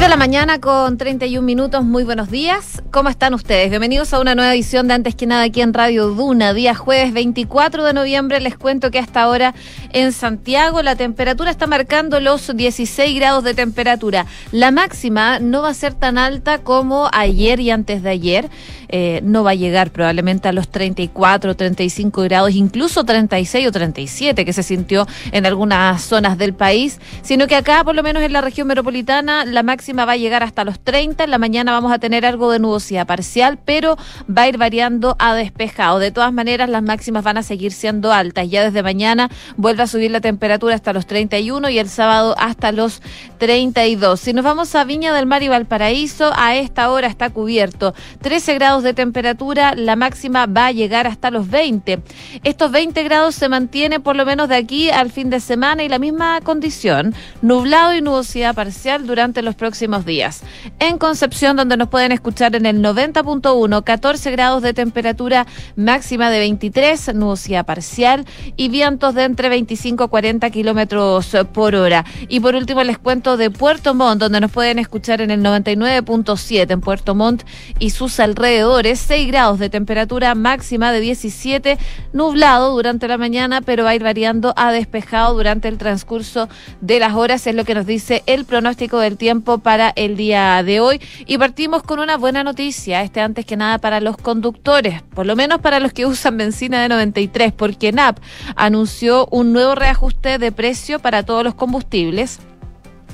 de la mañana con 31 minutos, muy buenos días. ¿Cómo están ustedes? Bienvenidos a una nueva edición de Antes que nada aquí en Radio Duna, día jueves 24 de noviembre. Les cuento que hasta ahora en Santiago la temperatura está marcando los 16 grados de temperatura. La máxima no va a ser tan alta como ayer y antes de ayer. Eh, no va a llegar probablemente a los 34, 35 grados, incluso 36 o 37 que se sintió en algunas zonas del país, sino que acá, por lo menos en la región metropolitana, la máxima va a llegar hasta los 30. En la mañana vamos a tener algo de nubosidad parcial, pero va a ir variando a despejado. De todas maneras, las máximas van a seguir siendo altas. Ya desde mañana vuelve a subir la temperatura hasta los 31 y el sábado hasta los 32. Si nos vamos a Viña del Mar y Valparaíso, a esta hora está cubierto. 13 grados de temperatura, la máxima va a llegar hasta los 20. Estos 20 grados se mantienen por lo menos de aquí al fin de semana y la misma condición, nublado y nubosidad parcial durante los próximos días. En Concepción, donde nos pueden escuchar en el 90.1, 14 grados de temperatura máxima de 23, nubosidad parcial y vientos de entre 25 a 40 kilómetros por hora. Y por último les cuento de Puerto Montt, donde nos pueden escuchar en el 99.7 en Puerto Montt y sus alrededores 6 grados de temperatura máxima de 17, nublado durante la mañana, pero va a ir variando a despejado durante el transcurso de las horas, es lo que nos dice el pronóstico del tiempo el día de hoy. Y partimos con una buena noticia, este antes que nada para los conductores, por lo menos para los que usan benzina de 93, porque NAP anunció un nuevo reajuste de precio para todos los combustibles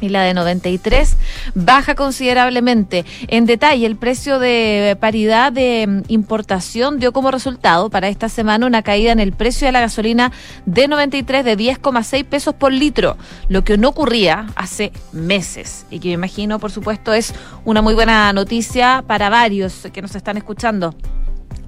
y la de 93 baja considerablemente. En detalle, el precio de paridad de mm, importación dio como resultado para esta semana una caída en el precio de la gasolina de 93 de 10,6 pesos por litro, lo que no ocurría hace meses y que me imagino, por supuesto, es una muy buena noticia para varios que nos están escuchando.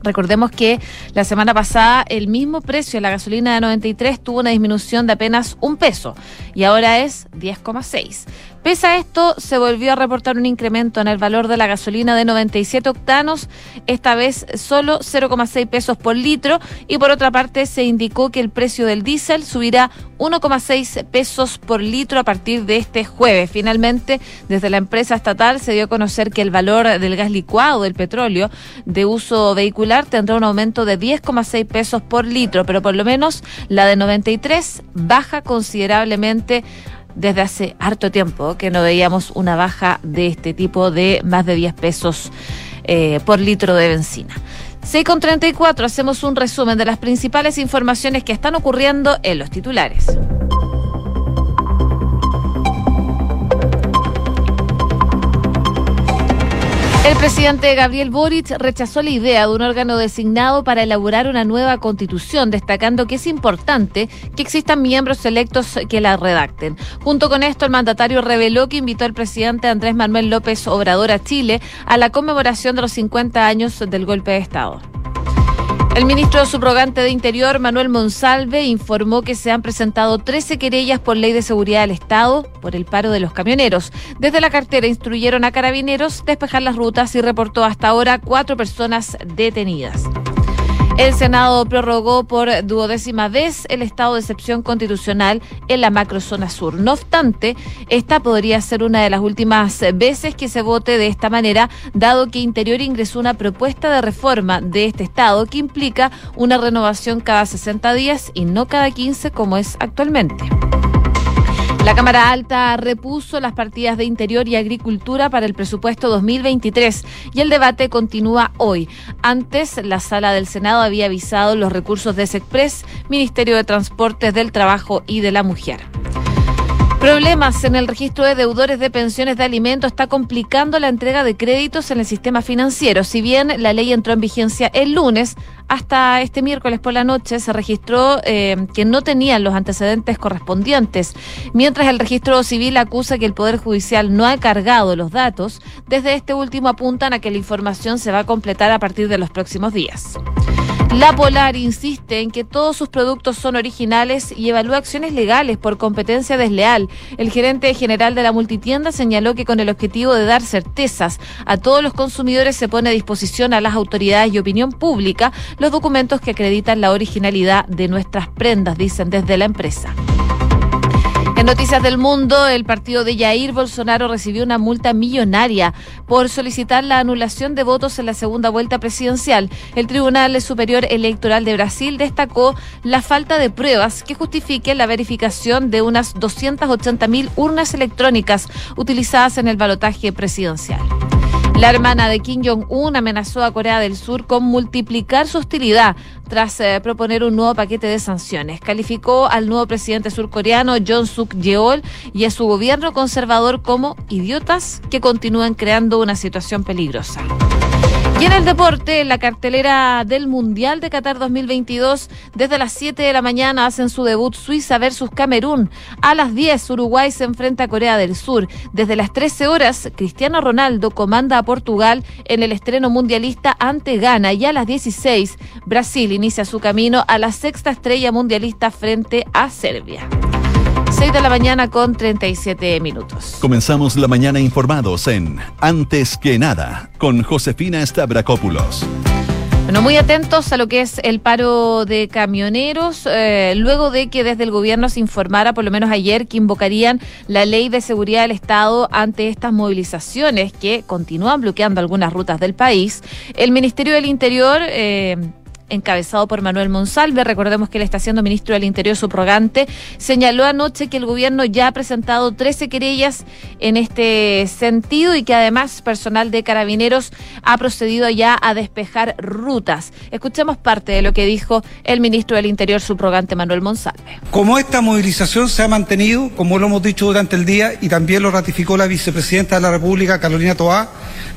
Recordemos que la semana pasada el mismo precio de la gasolina de 93 tuvo una disminución de apenas un peso y ahora es 10,6. Pese a esto, se volvió a reportar un incremento en el valor de la gasolina de 97 octanos, esta vez solo 0,6 pesos por litro, y por otra parte se indicó que el precio del diésel subirá 1,6 pesos por litro a partir de este jueves. Finalmente, desde la empresa estatal se dio a conocer que el valor del gas licuado del petróleo de uso vehicular tendrá un aumento de 10,6 pesos por litro, pero por lo menos la de 93 baja considerablemente desde hace harto tiempo que no veíamos una baja de este tipo de más de 10 pesos eh, por litro de benzina. 6 con 34 hacemos un resumen de las principales informaciones que están ocurriendo en los titulares. El presidente Gabriel Boric rechazó la idea de un órgano designado para elaborar una nueva constitución, destacando que es importante que existan miembros electos que la redacten. Junto con esto, el mandatario reveló que invitó al presidente Andrés Manuel López Obrador a Chile a la conmemoración de los 50 años del golpe de Estado. El ministro subrogante de Interior, Manuel Monsalve, informó que se han presentado 13 querellas por ley de seguridad del Estado por el paro de los camioneros. Desde la cartera instruyeron a carabineros despejar las rutas y reportó hasta ahora cuatro personas detenidas. El Senado prorrogó por duodécima vez el estado de excepción constitucional en la macrozona sur. No obstante, esta podría ser una de las últimas veces que se vote de esta manera, dado que Interior ingresó una propuesta de reforma de este estado que implica una renovación cada 60 días y no cada 15 como es actualmente. La Cámara Alta repuso las partidas de Interior y Agricultura para el presupuesto 2023 y el debate continúa hoy. Antes, la Sala del Senado había avisado los recursos de SECPRES, Ministerio de Transportes del Trabajo y de la Mujer. Problemas en el registro de deudores de pensiones de alimentos está complicando la entrega de créditos en el sistema financiero. Si bien la ley entró en vigencia el lunes, hasta este miércoles por la noche se registró eh, que no tenían los antecedentes correspondientes. Mientras el registro civil acusa que el Poder Judicial no ha cargado los datos, desde este último apuntan a que la información se va a completar a partir de los próximos días. La Polar insiste en que todos sus productos son originales y evalúa acciones legales por competencia desleal. El gerente general de la multitienda señaló que con el objetivo de dar certezas a todos los consumidores se pone a disposición a las autoridades y opinión pública los documentos que acreditan la originalidad de nuestras prendas, dicen desde la empresa. En noticias del mundo, el partido de Jair Bolsonaro recibió una multa millonaria por solicitar la anulación de votos en la segunda vuelta presidencial. El Tribunal Superior Electoral de Brasil destacó la falta de pruebas que justifiquen la verificación de unas 280 mil urnas electrónicas utilizadas en el balotaje presidencial. La hermana de Kim Jong-un amenazó a Corea del Sur con multiplicar su hostilidad tras eh, proponer un nuevo paquete de sanciones. Calificó al nuevo presidente surcoreano John Suk Yeol y a su gobierno conservador como idiotas que continúan creando una situación peligrosa. Y en el deporte, la cartelera del Mundial de Qatar 2022, desde las 7 de la mañana hacen su debut Suiza versus Camerún. A las 10, Uruguay se enfrenta a Corea del Sur. Desde las 13 horas, Cristiano Ronaldo comanda a Portugal en el estreno mundialista ante Ghana. Y a las 16, Brasil inicia su camino a la sexta estrella mundialista frente a Serbia. 6 de la mañana con 37 minutos. Comenzamos la mañana informados en Antes que nada con Josefina Stavrakopoulos. Bueno, muy atentos a lo que es el paro de camioneros, eh, luego de que desde el gobierno se informara, por lo menos ayer, que invocarían la ley de seguridad del Estado ante estas movilizaciones que continúan bloqueando algunas rutas del país. El Ministerio del Interior eh, encabezado por Manuel Monsalve, recordemos que él está siendo ministro del Interior subrogante, señaló anoche que el gobierno ya ha presentado 13 querellas en este sentido y que además personal de carabineros ha procedido ya a despejar rutas. Escuchemos parte de lo que dijo el ministro del Interior subrogante Manuel Monsalve. Como esta movilización se ha mantenido, como lo hemos dicho durante el día y también lo ratificó la vicepresidenta de la República, Carolina Toá,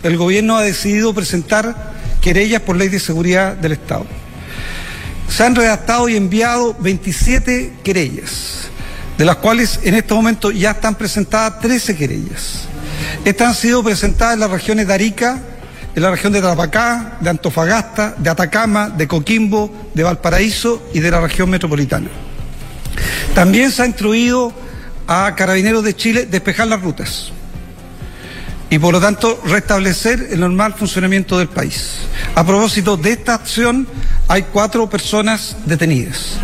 el gobierno ha decidido presentar querellas por ley de seguridad del Estado. Se han redactado y enviado 27 querellas, de las cuales en este momento ya están presentadas 13 querellas. Estas han sido presentadas en las regiones de Arica, en la región de Tarapacá, de Antofagasta, de Atacama, de Coquimbo, de Valparaíso y de la región metropolitana. También se ha instruido a Carabineros de Chile despejar las rutas y por lo tanto restablecer el normal funcionamiento del país. A propósito de esta acción, hay cuatro personas detenidas.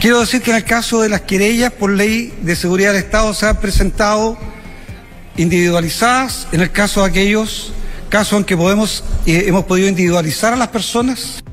Quiero decir que en el caso de las querellas por ley de seguridad del Estado se han presentado individualizadas, en el caso de aquellos casos en que podemos, eh, hemos podido individualizar a las personas.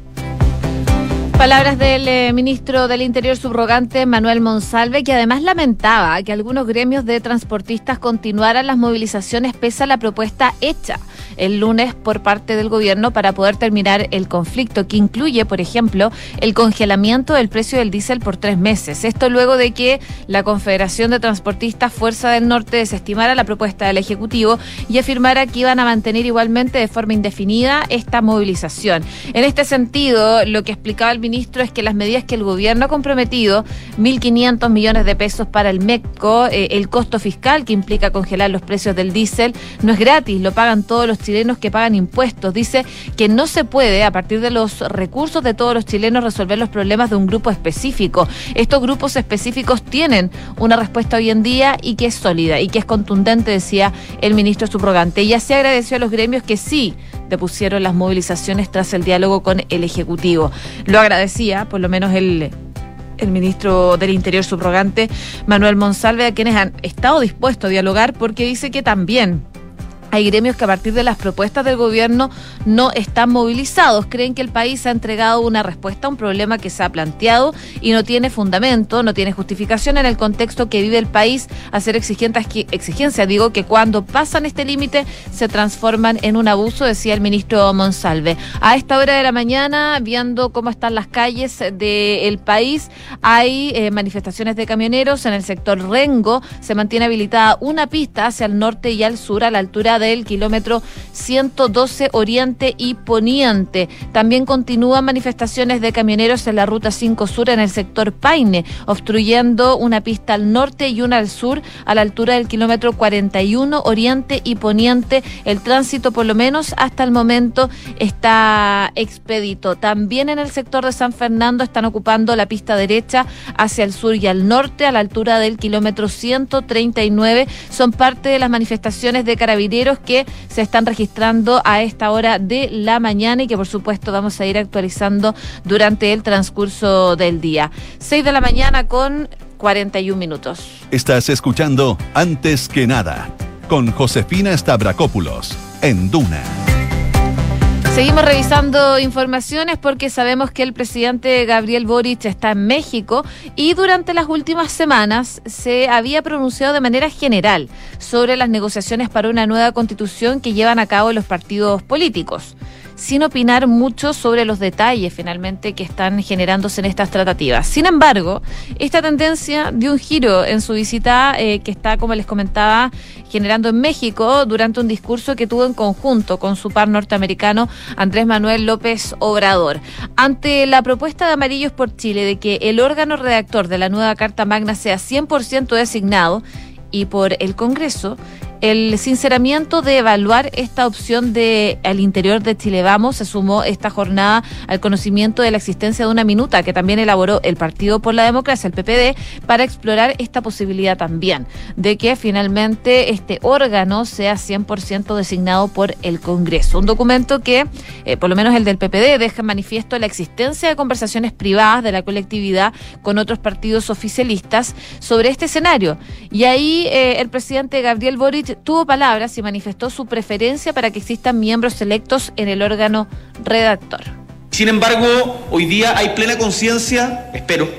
Palabras del eh, ministro del Interior subrogante Manuel Monsalve, que además lamentaba que algunos gremios de transportistas continuaran las movilizaciones pese a la propuesta hecha el lunes por parte del gobierno para poder terminar el conflicto, que incluye, por ejemplo, el congelamiento del precio del diésel por tres meses. Esto luego de que la Confederación de Transportistas Fuerza del Norte desestimara la propuesta del Ejecutivo y afirmara que iban a mantener igualmente de forma indefinida esta movilización. En este sentido, lo que explicaba el ministro es que las medidas que el gobierno ha comprometido, 1.500 millones de pesos para el MECO, eh, el costo fiscal que implica congelar los precios del diésel, no es gratis, lo pagan todos los chilenos que pagan impuestos. Dice que no se puede, a partir de los recursos de todos los chilenos, resolver los problemas de un grupo específico. Estos grupos específicos tienen una respuesta hoy en día y que es sólida y que es contundente, decía el ministro subrogante. Y así agradeció a los gremios que sí depusieron las movilizaciones tras el diálogo con el Ejecutivo. Lo agradecía, por lo menos el el ministro del Interior subrogante Manuel Monsalve, a quienes han estado dispuestos a dialogar porque dice que también hay gremios que a partir de las propuestas del gobierno no están movilizados. Creen que el país ha entregado una respuesta a un problema que se ha planteado y no tiene fundamento, no tiene justificación en el contexto que vive el país hacer exigentes, exigencias. Digo que cuando pasan este límite se transforman en un abuso, decía el ministro Monsalve. A esta hora de la mañana, viendo cómo están las calles del país, hay eh, manifestaciones de camioneros en el sector Rengo. Se mantiene habilitada una pista hacia el norte y al sur a la altura del kilómetro 112 Oriente y Poniente. También continúan manifestaciones de camioneros en la ruta 5 Sur en el sector Paine, obstruyendo una pista al norte y una al sur a la altura del kilómetro 41 Oriente y Poniente. El tránsito, por lo menos hasta el momento, está expedito. También en el sector de San Fernando están ocupando la pista derecha hacia el sur y al norte a la altura del kilómetro 139. Son parte de las manifestaciones de carabineros que se están registrando a esta hora de la mañana y que por supuesto vamos a ir actualizando durante el transcurso del día. 6 de la mañana con 41 minutos. Estás escuchando Antes que nada con Josefina Stavrakopoulos en Duna. Seguimos revisando informaciones porque sabemos que el presidente Gabriel Boric está en México y durante las últimas semanas se había pronunciado de manera general sobre las negociaciones para una nueva constitución que llevan a cabo los partidos políticos sin opinar mucho sobre los detalles finalmente que están generándose en estas tratativas. Sin embargo, esta tendencia dio un giro en su visita eh, que está, como les comentaba, generando en México durante un discurso que tuvo en conjunto con su par norteamericano Andrés Manuel López Obrador. Ante la propuesta de Amarillos por Chile de que el órgano redactor de la nueva Carta Magna sea 100% designado y por el Congreso, el sinceramiento de evaluar esta opción de al interior de Chile Vamos se sumó esta jornada al conocimiento de la existencia de una minuta que también elaboró el Partido por la Democracia, el PPD, para explorar esta posibilidad también de que finalmente este órgano sea 100% designado por el Congreso. Un documento que, eh, por lo menos el del PPD, deja manifiesto la existencia de conversaciones privadas de la colectividad con otros partidos oficialistas sobre este escenario. Y ahí eh, el presidente Gabriel Boric tuvo palabras y manifestó su preferencia para que existan miembros electos en el órgano redactor. Sin embargo, hoy día hay plena conciencia, espero,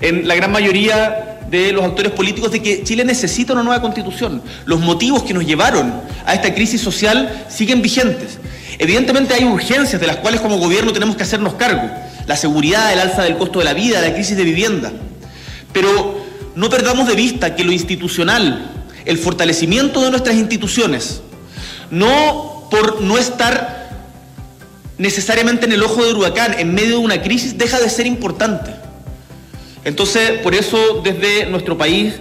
en la gran mayoría de los actores políticos de que Chile necesita una nueva constitución. Los motivos que nos llevaron a esta crisis social siguen vigentes. Evidentemente hay urgencias de las cuales como gobierno tenemos que hacernos cargo. La seguridad, el alza del costo de la vida, la crisis de vivienda. Pero no perdamos de vista que lo institucional, el fortalecimiento de nuestras instituciones, no por no estar necesariamente en el ojo del huracán, en medio de una crisis, deja de ser importante. Entonces, por eso desde nuestro país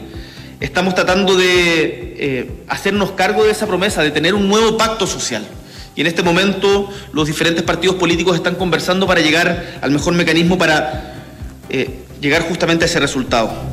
estamos tratando de eh, hacernos cargo de esa promesa, de tener un nuevo pacto social. Y en este momento los diferentes partidos políticos están conversando para llegar al mejor mecanismo para eh, llegar justamente a ese resultado.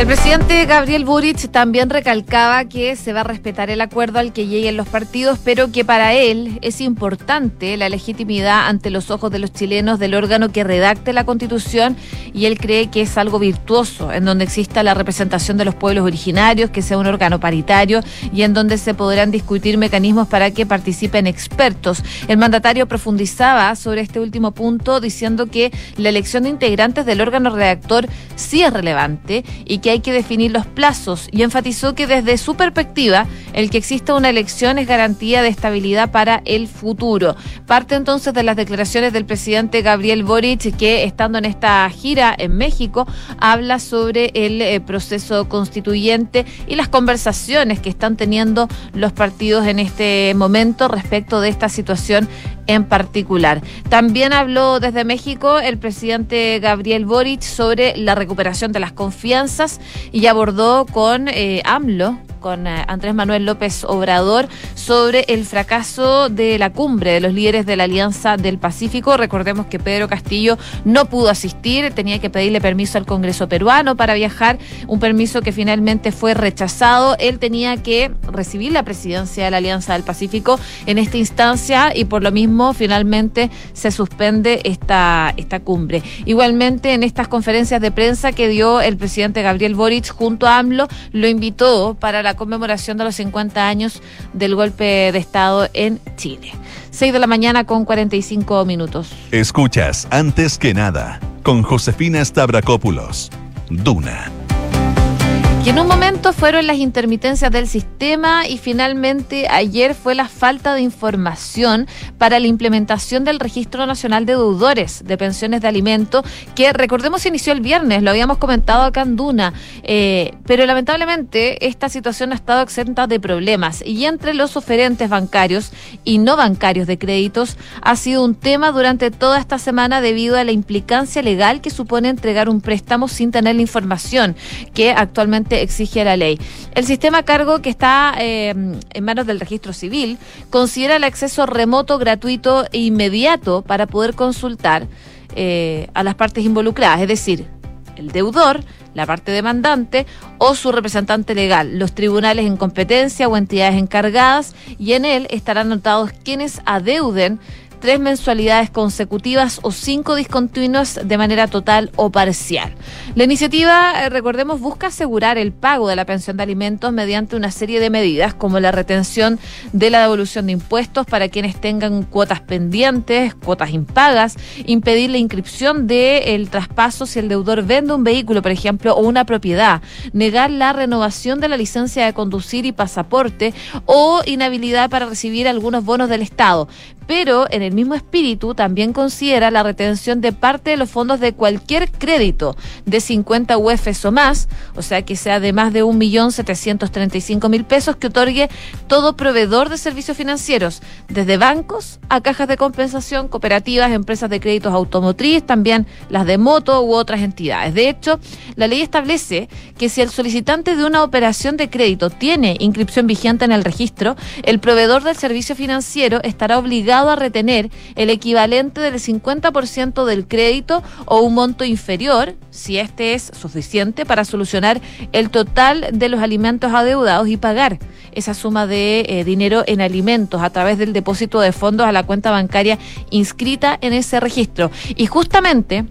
El presidente Gabriel Boric también recalcaba que se va a respetar el acuerdo al que lleguen los partidos, pero que para él es importante la legitimidad ante los ojos de los chilenos del órgano que redacte la constitución y él cree que es algo virtuoso, en donde exista la representación de los pueblos originarios, que sea un órgano paritario y en donde se podrán discutir mecanismos para que participen expertos. El mandatario profundizaba sobre este último punto diciendo que la elección de integrantes del órgano redactor sí es relevante y hay que definir los plazos y enfatizó que desde su perspectiva el que exista una elección es garantía de estabilidad para el futuro. Parte entonces de las declaraciones del presidente Gabriel Boric que estando en esta gira en México habla sobre el eh, proceso constituyente y las conversaciones que están teniendo los partidos en este momento respecto de esta situación en particular. También habló desde México el presidente Gabriel Boric sobre la recuperación de las confianzas y abordó con eh, AMLO con eh, Andrés Manuel López Obrador sobre el fracaso de la cumbre de los líderes de la Alianza del Pacífico. Recordemos que Pedro Castillo no pudo asistir, tenía que pedirle permiso al Congreso peruano para viajar, un permiso que finalmente fue rechazado. Él tenía que recibir la presidencia de la Alianza del Pacífico en esta instancia y por lo mismo finalmente se suspende esta, esta cumbre. Igualmente en estas conferencias de prensa que dio el presidente Gabriel Boric junto a AMLO, lo invitó para la conmemoración de los 50 años del golpe de Estado en Chile. 6 de la mañana con 45 minutos. Escuchas antes que nada con Josefina Stavrakopoulos. Duna que en un momento fueron las intermitencias del sistema y finalmente ayer fue la falta de información para la implementación del Registro Nacional de Deudores de Pensiones de Alimento, que recordemos inició el viernes, lo habíamos comentado acá en Duna, eh, pero lamentablemente esta situación ha estado exenta de problemas y entre los oferentes bancarios y no bancarios de créditos ha sido un tema durante toda esta semana debido a la implicancia legal que supone entregar un préstamo sin tener la información que actualmente exige la ley. El sistema cargo que está eh, en manos del registro civil considera el acceso remoto, gratuito e inmediato para poder consultar eh, a las partes involucradas, es decir, el deudor, la parte demandante o su representante legal, los tribunales en competencia o entidades encargadas y en él estarán anotados quienes adeuden tres mensualidades consecutivas o cinco discontinuas de manera total o parcial. La iniciativa, eh, recordemos, busca asegurar el pago de la pensión de alimentos mediante una serie de medidas como la retención de la devolución de impuestos para quienes tengan cuotas pendientes, cuotas impagas, impedir la inscripción del traspaso si el deudor vende un vehículo, por ejemplo, o una propiedad, negar la renovación de la licencia de conducir y pasaporte o inhabilidad para recibir algunos bonos del Estado pero en el mismo espíritu también considera la retención de parte de los fondos de cualquier crédito de 50 UFs o más, o sea que sea de más de 1.735.000 pesos que otorgue todo proveedor de servicios financieros, desde bancos a cajas de compensación, cooperativas, empresas de créditos automotriz, también las de moto u otras entidades. De hecho, la ley establece que si el solicitante de una operación de crédito tiene inscripción vigente en el registro, el proveedor del servicio financiero estará obligado a retener el equivalente del 50% del crédito o un monto inferior, si este es suficiente para solucionar el total de los alimentos adeudados y pagar esa suma de eh, dinero en alimentos a través del depósito de fondos a la cuenta bancaria inscrita en ese registro. Y justamente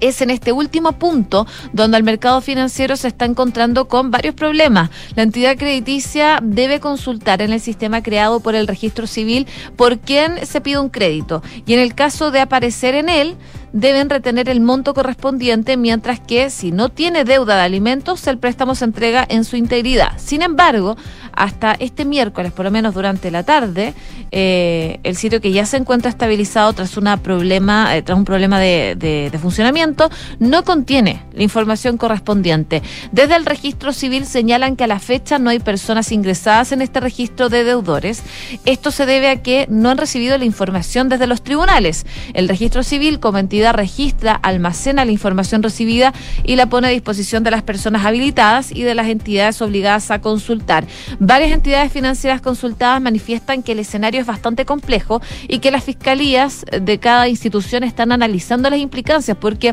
es en este último punto donde el mercado financiero se está encontrando con varios problemas. La entidad crediticia debe consultar en el sistema creado por el registro civil por quién se pide un crédito y en el caso de aparecer en él, deben retener el monto correspondiente, mientras que si no tiene deuda de alimentos, el préstamo se entrega en su integridad. Sin embargo, hasta este miércoles, por lo menos durante la tarde, eh, el sitio que ya se encuentra estabilizado tras, una problema, eh, tras un problema de, de, funcionamiento, no contiene la información correspondiente. Desde el registro civil señalan que a la fecha no hay personas ingresadas en este registro de deudores. Esto se debe a que no han recibido la información desde los tribunales. El registro civil, como entidad registra, almacena la información recibida y la pone a disposición de las personas habilitadas y de las entidades obligadas a consultar. Varias entidades financieras consultadas manifiestan que el escenario es bastante complejo y que las fiscalías de cada institución están analizando las implicancias porque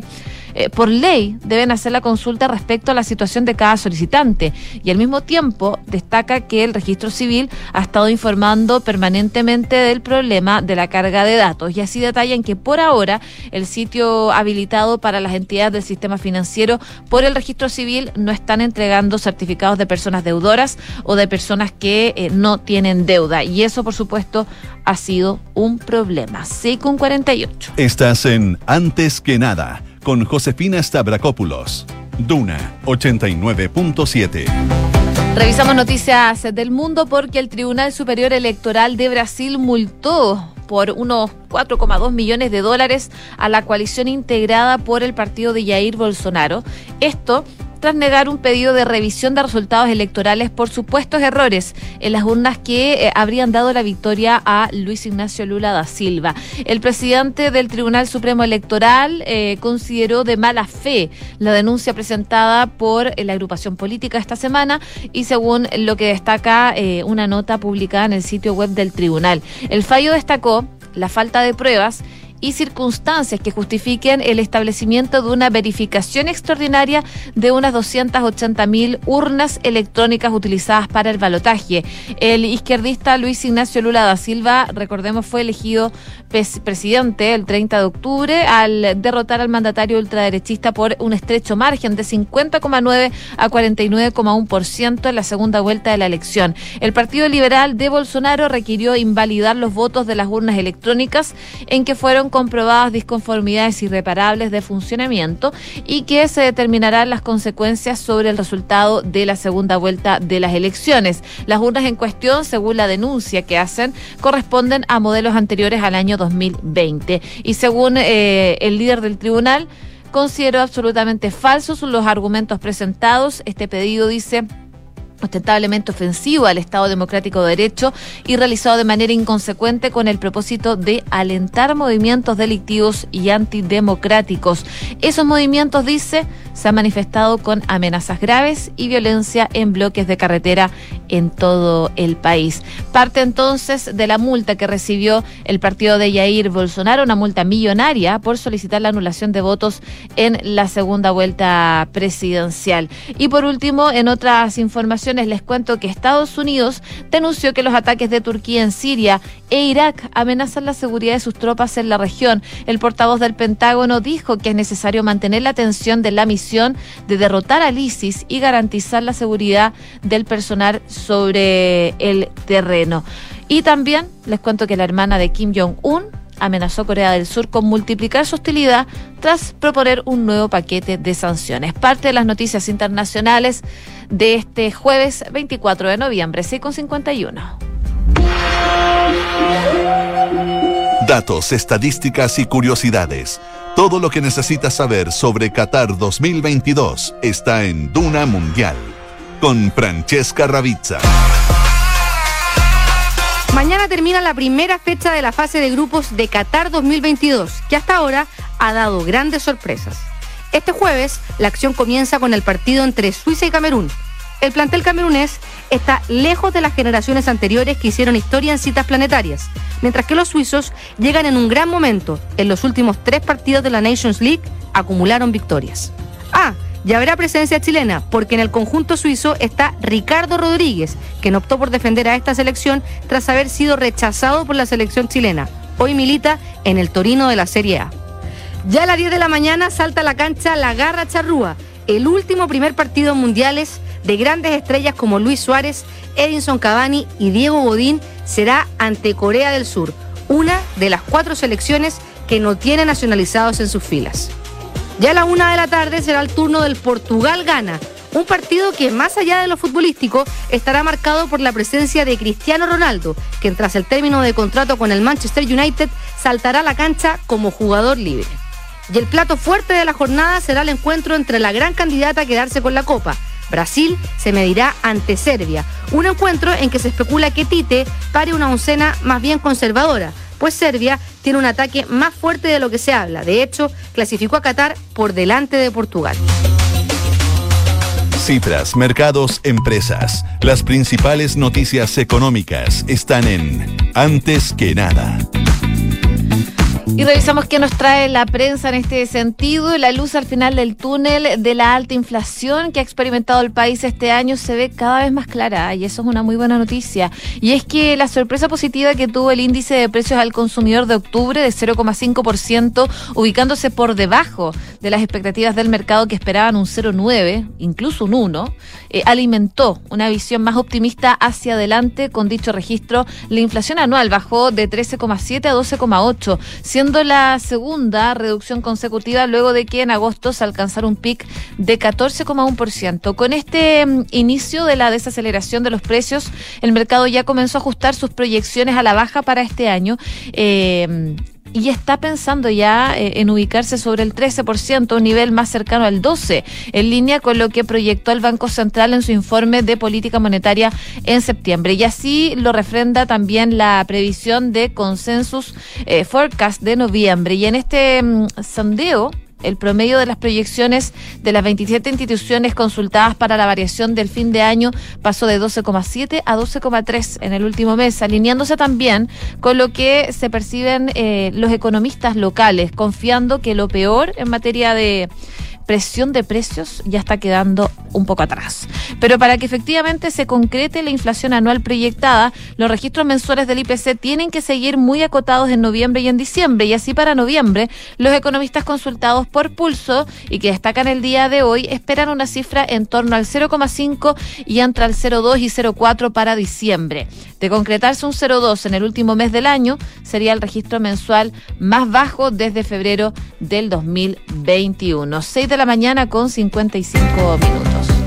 eh, por ley deben hacer la consulta respecto a la situación de cada solicitante y al mismo tiempo destaca que el registro civil ha estado informando permanentemente del problema de la carga de datos y así detallan que por ahora el sitio habilitado para las entidades del sistema financiero por el registro civil no están entregando certificados de personas deudoras o de personas que eh, no tienen deuda y eso por supuesto ha sido un problema. C con 48. Estás en Antes que nada con Josefina Stavrakopoulos. Duna 89.7. Revisamos noticias del mundo porque el Tribunal Superior Electoral de Brasil multó por unos 4,2 millones de dólares a la coalición integrada por el partido de Jair Bolsonaro. Esto tras negar un pedido de revisión de resultados electorales por supuestos errores en las urnas que eh, habrían dado la victoria a Luis Ignacio Lula da Silva. El presidente del Tribunal Supremo Electoral eh, consideró de mala fe la denuncia presentada por la agrupación política esta semana y según lo que destaca eh, una nota publicada en el sitio web del tribunal. El fallo destacó la falta de pruebas y circunstancias que justifiquen el establecimiento de una verificación extraordinaria de unas 280 mil urnas electrónicas utilizadas para el balotaje. El izquierdista Luis Ignacio Lula da Silva, recordemos, fue elegido presidente el 30 de octubre al derrotar al mandatario ultraderechista por un estrecho margen de 50,9 a 49,1% en la segunda vuelta de la elección. El Partido Liberal de Bolsonaro requirió invalidar los votos de las urnas electrónicas en que fueron comprobadas disconformidades irreparables de funcionamiento y que se determinarán las consecuencias sobre el resultado de la segunda vuelta de las elecciones. Las urnas en cuestión, según la denuncia que hacen, corresponden a modelos anteriores al año 2020. Y según eh, el líder del tribunal, consideró absolutamente falsos los argumentos presentados. Este pedido dice ostentablemente ofensivo al Estado Democrático de Derecho y realizado de manera inconsecuente con el propósito de alentar movimientos delictivos y antidemocráticos. Esos movimientos, dice, se han manifestado con amenazas graves y violencia en bloques de carretera en todo el país. Parte entonces de la multa que recibió el partido de Jair Bolsonaro, una multa millonaria por solicitar la anulación de votos en la segunda vuelta presidencial. Y por último, en otras informaciones les cuento que Estados Unidos denunció que los ataques de Turquía en Siria e Irak amenazan la seguridad de sus tropas en la región. El portavoz del Pentágono dijo que es necesario mantener la atención de la misión de derrotar al ISIS y garantizar la seguridad del personal sobre el terreno. Y también les cuento que la hermana de Kim Jong-un amenazó Corea del Sur con multiplicar su hostilidad tras proponer un nuevo paquete de sanciones. Parte de las noticias internacionales de este jueves 24 de noviembre, 6.51. Datos, estadísticas y curiosidades. Todo lo que necesitas saber sobre Qatar 2022 está en Duna Mundial con Francesca Ravizza. Mañana termina la primera fecha de la fase de grupos de Qatar 2022, que hasta ahora ha dado grandes sorpresas. Este jueves, la acción comienza con el partido entre Suiza y Camerún. El plantel camerunés está lejos de las generaciones anteriores que hicieron historia en citas planetarias, mientras que los suizos llegan en un gran momento. En los últimos tres partidos de la Nations League acumularon victorias. Ah, y habrá presencia chilena, porque en el conjunto suizo está Ricardo Rodríguez, quien optó por defender a esta selección tras haber sido rechazado por la selección chilena. Hoy milita en el Torino de la Serie A. Ya a las 10 de la mañana salta a la cancha la Garra Charrúa, el último primer partido mundiales de grandes estrellas como Luis Suárez, Edinson Cavani y Diego Godín será ante Corea del Sur, una de las cuatro selecciones que no tiene nacionalizados en sus filas. Ya a la una de la tarde será el turno del Portugal-Gana, un partido que más allá de lo futbolístico estará marcado por la presencia de Cristiano Ronaldo, quien tras el término de contrato con el Manchester United saltará a la cancha como jugador libre. Y el plato fuerte de la jornada será el encuentro entre la gran candidata a quedarse con la Copa. Brasil se medirá ante Serbia, un encuentro en que se especula que Tite pare una oncena más bien conservadora, pues Serbia tiene un ataque más fuerte de lo que se habla. De hecho, clasificó a Qatar por delante de Portugal. Cifras, mercados, empresas. Las principales noticias económicas están en Antes que nada. Y revisamos qué nos trae la prensa en este sentido. La luz al final del túnel de la alta inflación que ha experimentado el país este año se ve cada vez más clara y eso es una muy buena noticia. Y es que la sorpresa positiva que tuvo el índice de precios al consumidor de octubre de 0,5%, ubicándose por debajo de las expectativas del mercado que esperaban un 0,9, incluso un 1, eh, alimentó una visión más optimista hacia adelante con dicho registro. La inflación anual bajó de 13,7 a 12,8 siendo la segunda reducción consecutiva luego de que en agosto se alcanzara un pic de 14,1%. Con este mm, inicio de la desaceleración de los precios, el mercado ya comenzó a ajustar sus proyecciones a la baja para este año. Eh, y está pensando ya eh, en ubicarse sobre el 13%, un nivel más cercano al 12%, en línea con lo que proyectó el Banco Central en su informe de política monetaria en septiembre. Y así lo refrenda también la previsión de Consensus eh, Forecast de noviembre. Y en este mm, sondeo, el promedio de las proyecciones de las 27 instituciones consultadas para la variación del fin de año pasó de 12,7 a 12,3 en el último mes, alineándose también con lo que se perciben eh, los economistas locales, confiando que lo peor en materia de presión de precios ya está quedando un poco atrás. Pero para que efectivamente se concrete la inflación anual proyectada, los registros mensuales del IPC tienen que seguir muy acotados en noviembre y en diciembre. Y así para noviembre, los economistas consultados por pulso y que destacan el día de hoy esperan una cifra en torno al 0,5 y entre al 0,2 y 0,4 para diciembre. De concretarse un 0,2 en el último mes del año, sería el registro mensual más bajo desde febrero del 2021. 6 de la mañana con 55 minutos.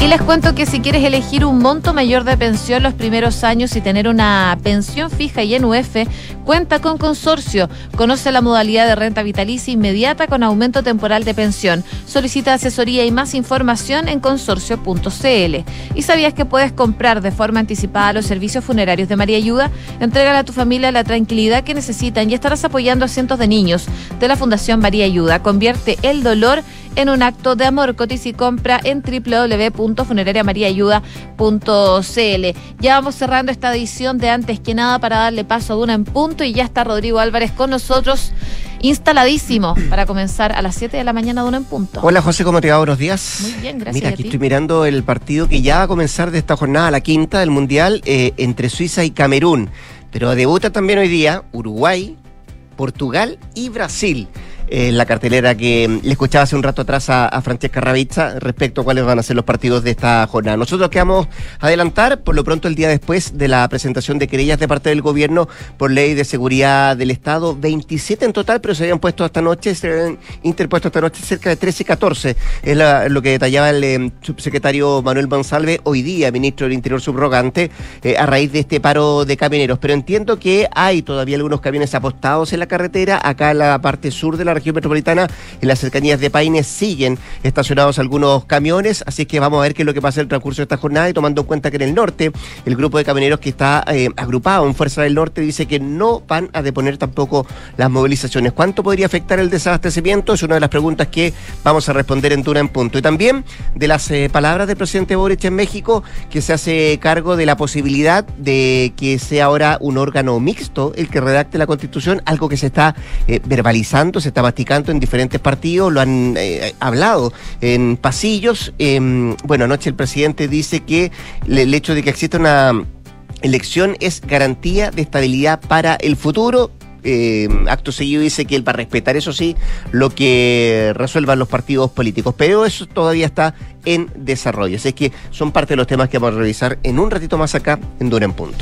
Y les cuento que si quieres elegir un monto mayor de pensión los primeros años y tener una pensión fija y en UF, cuenta con consorcio. Conoce la modalidad de renta vitalicia inmediata con aumento temporal de pensión. Solicita asesoría y más información en consorcio.cl. ¿Y sabías que puedes comprar de forma anticipada los servicios funerarios de María Ayuda? Entrega a tu familia la tranquilidad que necesitan y estarás apoyando a cientos de niños de la Fundación María Ayuda. Convierte el dolor en un acto de amor. Cotiza y compra en www.funerariamariaayuda.cl. Ya vamos cerrando esta edición de Antes que nada para darle paso a Duna en punto y ya está Rodrigo Álvarez con nosotros instaladísimo para comenzar a las 7 de la mañana de uno en punto. Hola José, ¿cómo te va? Buenos días. Muy bien, gracias. Mira, aquí estoy mirando el partido que ya va a comenzar de esta jornada, la quinta del Mundial, eh, entre Suiza y Camerún. Pero debuta también hoy día Uruguay, Portugal y Brasil en la cartelera que le escuchaba hace un rato atrás a, Francesca Ravizza respecto a cuáles van a ser los partidos de esta jornada. Nosotros que vamos a adelantar, por lo pronto el día después de la presentación de querellas de parte del gobierno por ley de seguridad del Estado, 27 en total, pero se habían puesto esta noche, se habían interpuesto esta noche cerca de 13 y 14. Es lo que detallaba el em, subsecretario Manuel Monsalve hoy día, ministro del Interior subrogante, eh, a raíz de este paro de camioneros. Pero entiendo que hay todavía algunos camiones apostados en la carretera, acá en la parte sur de la región metropolitana, en las cercanías de Paine, siguen estacionados algunos camiones, así que vamos a ver qué es lo que pasa en el transcurso de esta jornada y tomando en cuenta que en el norte, el grupo de camioneros que está eh, agrupado en Fuerza del Norte dice que no van a deponer tampoco las movilizaciones. ¿Cuánto podría afectar el desabastecimiento? Es una de las preguntas que vamos a responder en Dura en Punto. Y también de las eh, palabras del presidente Boric en México, que se hace cargo de la posibilidad de que sea ahora un órgano mixto el que redacte la Constitución, algo que se está eh, verbalizando, se está masticando en diferentes partidos, lo han eh, hablado en pasillos. Em, bueno, anoche el presidente dice que el hecho de que exista una elección es garantía de estabilidad para el futuro. Em, acto seguido dice que él va a respetar, eso sí, lo que resuelvan los partidos políticos, pero eso todavía está en desarrollo. Así que son parte de los temas que vamos a revisar en un ratito más acá en Dura Punto.